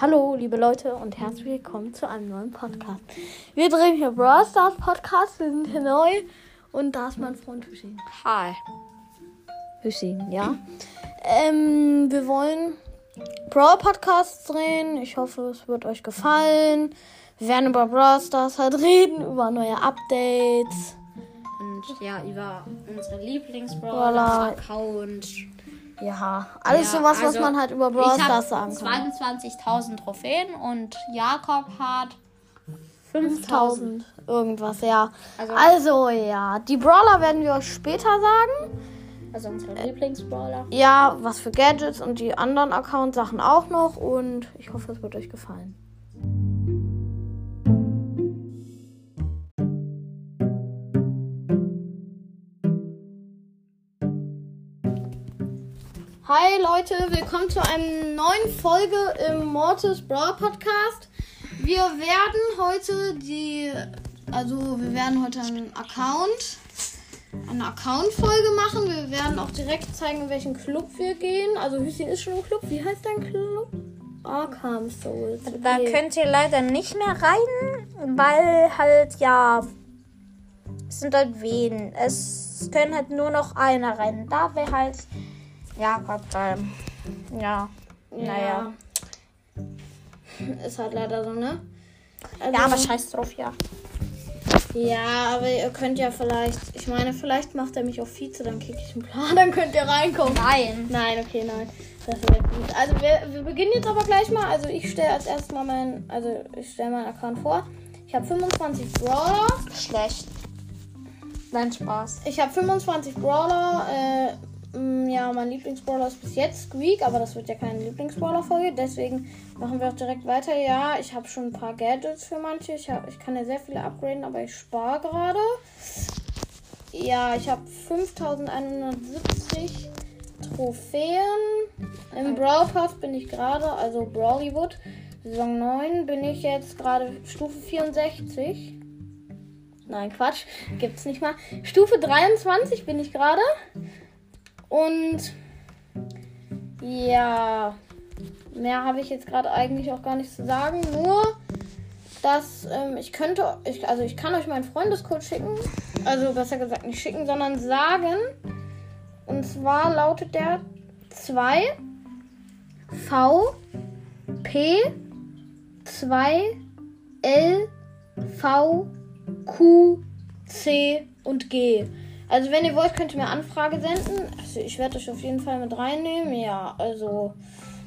Hallo, liebe Leute und herzlich willkommen zu einem neuen Podcast. Wir drehen hier Brawl Stars Podcast, wir sind hier neu und da ist mein Freund Hüssein. Hi. Hüssein, ja. Ähm, wir wollen Brawl Podcasts drehen. Ich hoffe, es wird euch gefallen. Wir werden über Brawl Stars halt reden, über neue Updates. Und ja, über unsere Brawler. Lieblingsbrawler-Account. Ja, alles Ja, sowas, was also, man halt über Brawl Stars sagen kann. 22.000 Trophäen und Jakob hat 5000 irgendwas, ja. Also- Also, ja, die Brawler werden wir euch später sagen. Also unsere Lieblingsbrawler. Ja, was für Gadgets und die anderen Account-Sachen auch noch. Und ich hoffe, es wird euch gefallen. Hi Leute, willkommen zu einer neuen Folge im Mortis Brawl Podcast. Wir werden heute die, also wir werden heute einen Account, eine Account-Folge machen. Wir werden auch direkt zeigen, in welchen Club wir gehen. Also Hüsschen ist schon im Club. Wie heißt dein Club? Arkham Souls. Da Okay. könnt ihr leider nicht mehr rein, weil halt, ja, es sind halt wen. Es können halt nur noch einer rein. Da wäre halt Jakob dann. Ja, naja. Ist halt leider so, ne? Also, Ja, aber scheiß drauf, ja. Ja, aber ihr könnt ja vielleicht, ich meine, vielleicht macht er mich auf Vize, dann kick ich einen Plan, dann könnt ihr reinkommen. Nein. Nein, okay, nein. Das wäre gut. Also wir, wir beginnen jetzt aber gleich mal. Also ich stelle als erstes mal meinen, also ich stelle meinen Account vor. Ich habe 25 Brawler. Schlecht. Nein, Spaß. Ich habe 25 Brawler. Äh, ja, mein Lieblingsbrawler ist bis jetzt Squeak, aber das wird ja keine Lieblingsbrawler-Folge. Deswegen machen wir auch direkt weiter. Ja, ich habe schon ein paar Gadgets für manche. Ich, hab, ich kann ja sehr viele upgraden, aber ich spare gerade. Ja, ich habe 5170 Trophäen. Im Brawl Pass bin ich gerade, also Brawlywood, Saison 9, bin ich jetzt gerade Stufe 64. Nein, Quatsch, gibt's nicht mal. Stufe 23 bin ich gerade. Und ja, mehr habe ich jetzt gerade eigentlich auch gar nicht zu sagen. Nur, dass ähm, ich könnte, ich, also ich kann euch meinen Freundescode schicken. Also besser gesagt nicht schicken, sondern sagen. Und zwar lautet der 2 V P 2 L V Q C und G. Also wenn ihr wollt, könnt ihr mir Anfrage senden. Also ich werde euch auf jeden Fall mit reinnehmen. Ja, also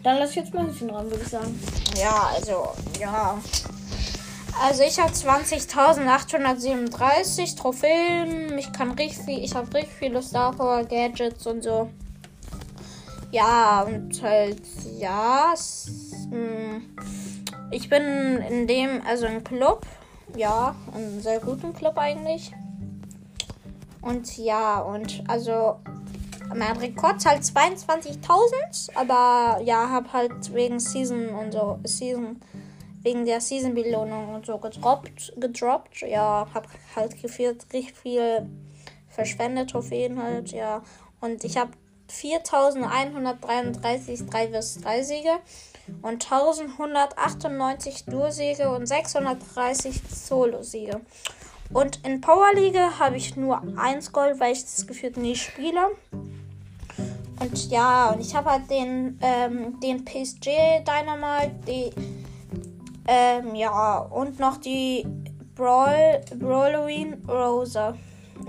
dann lasse ich jetzt mal ein bisschen dran, würde ich sagen. Ja, also, ja. Also ich habe 20.837 Trophäen. Ich kann richtig ich habe richtig viele Star Power Gadgets und so. Ja, und halt, ja. Mh, ich bin in dem, also im Club. Ja, einen sehr guten Club eigentlich. Und ja, und also mein Rekord halt 22.000, aber ja, hab halt wegen Season und so, Season, wegen der Season-Belohnung und so gedroppt, gedroppt. Ja, hab halt gefühlt richtig viel verschwendet, Trophäen halt, ja. Und ich habe 4133 3 vs 3 Siege und 1198 Duo-Siege und 630 Solo-Siege. Und in Power League habe ich nur 1 Gold, weil ich das gefühlt nie spiele. Und ja, und ich habe halt den, ähm, den PSG Dynamite, die, ähm, ja, und noch die Brawl, Brawloween Rosa.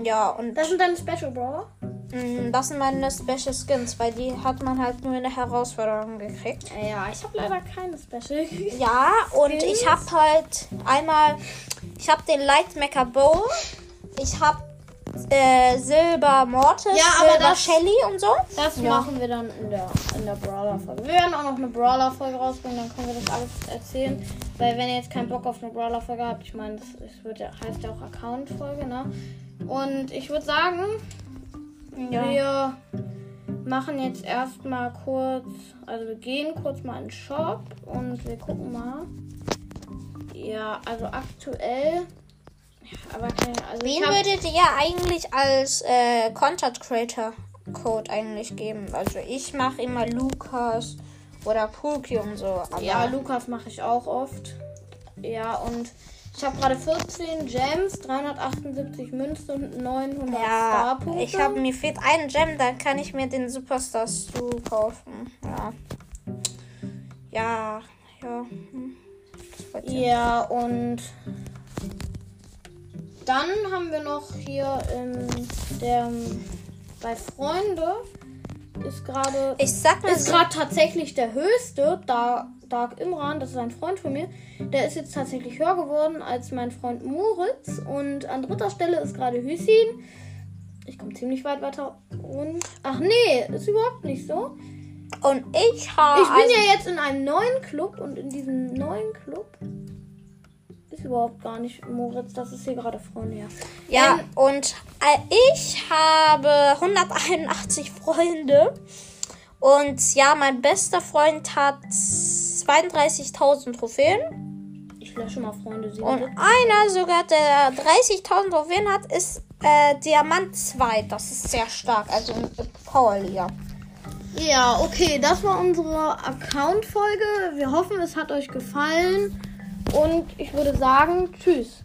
Ja, und Das sind deine Special Brawler? Mh, das sind meine Special Skins, weil die hat man halt nur in der Herausforderung gekriegt. Ja, ich habe leider keine Special. Ja, und Skins? ich habe halt einmal, ich habe den Lightmaker Bow, ich habe äh, Silber Mortis, Ja, aber Silber das- Shelly und so. Das Ja. machen wir dann in der, in der Brawler-Folge. Wir werden auch noch eine Brawler-Folge rausbringen, dann können wir das alles erzählen. Weil wenn ihr jetzt keinen Bock auf eine Brawler-Folge habt, ich meine, das, das wird heißt ja auch Account-Folge, ne? Und ich würde sagen, wir machen jetzt erstmal kurz, also wir gehen kurz mal in den Shop und wir gucken mal. Ja, also aktuell. Ja, aber keine, also Wen würdet ihr eigentlich als äh, Content Creator Code eigentlich geben? Also ich mache immer Lukas Oder Pookie und so. Ja, Lukas mache ich auch oft. Ja, und ich habe gerade 14 Gems, 378 Münzen und 900 ja Starpunkte. ich habe mir fehlt ein Gem, dann kann ich mir den Superstar Stu kaufen. Ja. Ja, ja. hm. Ja, und dann haben wir noch hier in der bei Freunde ist gerade Ich sag mal ist so, gerade tatsächlich der höchste Dark, Dark Imran, das ist ein Freund von mir. Der ist jetzt tatsächlich höher geworden als mein Freund Moritz und an dritter Stelle ist gerade Hüssin. Ich komme ziemlich weit weiter und ach nee, ist überhaupt nicht so. und ich habe Ich bin also, ja jetzt in einem neuen Club und in diesem neuen Club ist überhaupt gar nicht Moritz, das ist hier gerade Freunde, ja. ja Ähm, und äh, ich habe 181 Freunde und ja, mein bester Freund hat 32.000 Trophäen ich lösche mal Freunde. Sie und einer sogar, der 30.000 Trophäen hat, ist äh, Diamant 2. Das ist sehr stark, also in Powerliga. Ja, okay, das war unsere Account-Folge. Wir hoffen, es hat euch gefallen. Und ich würde sagen, tschüss.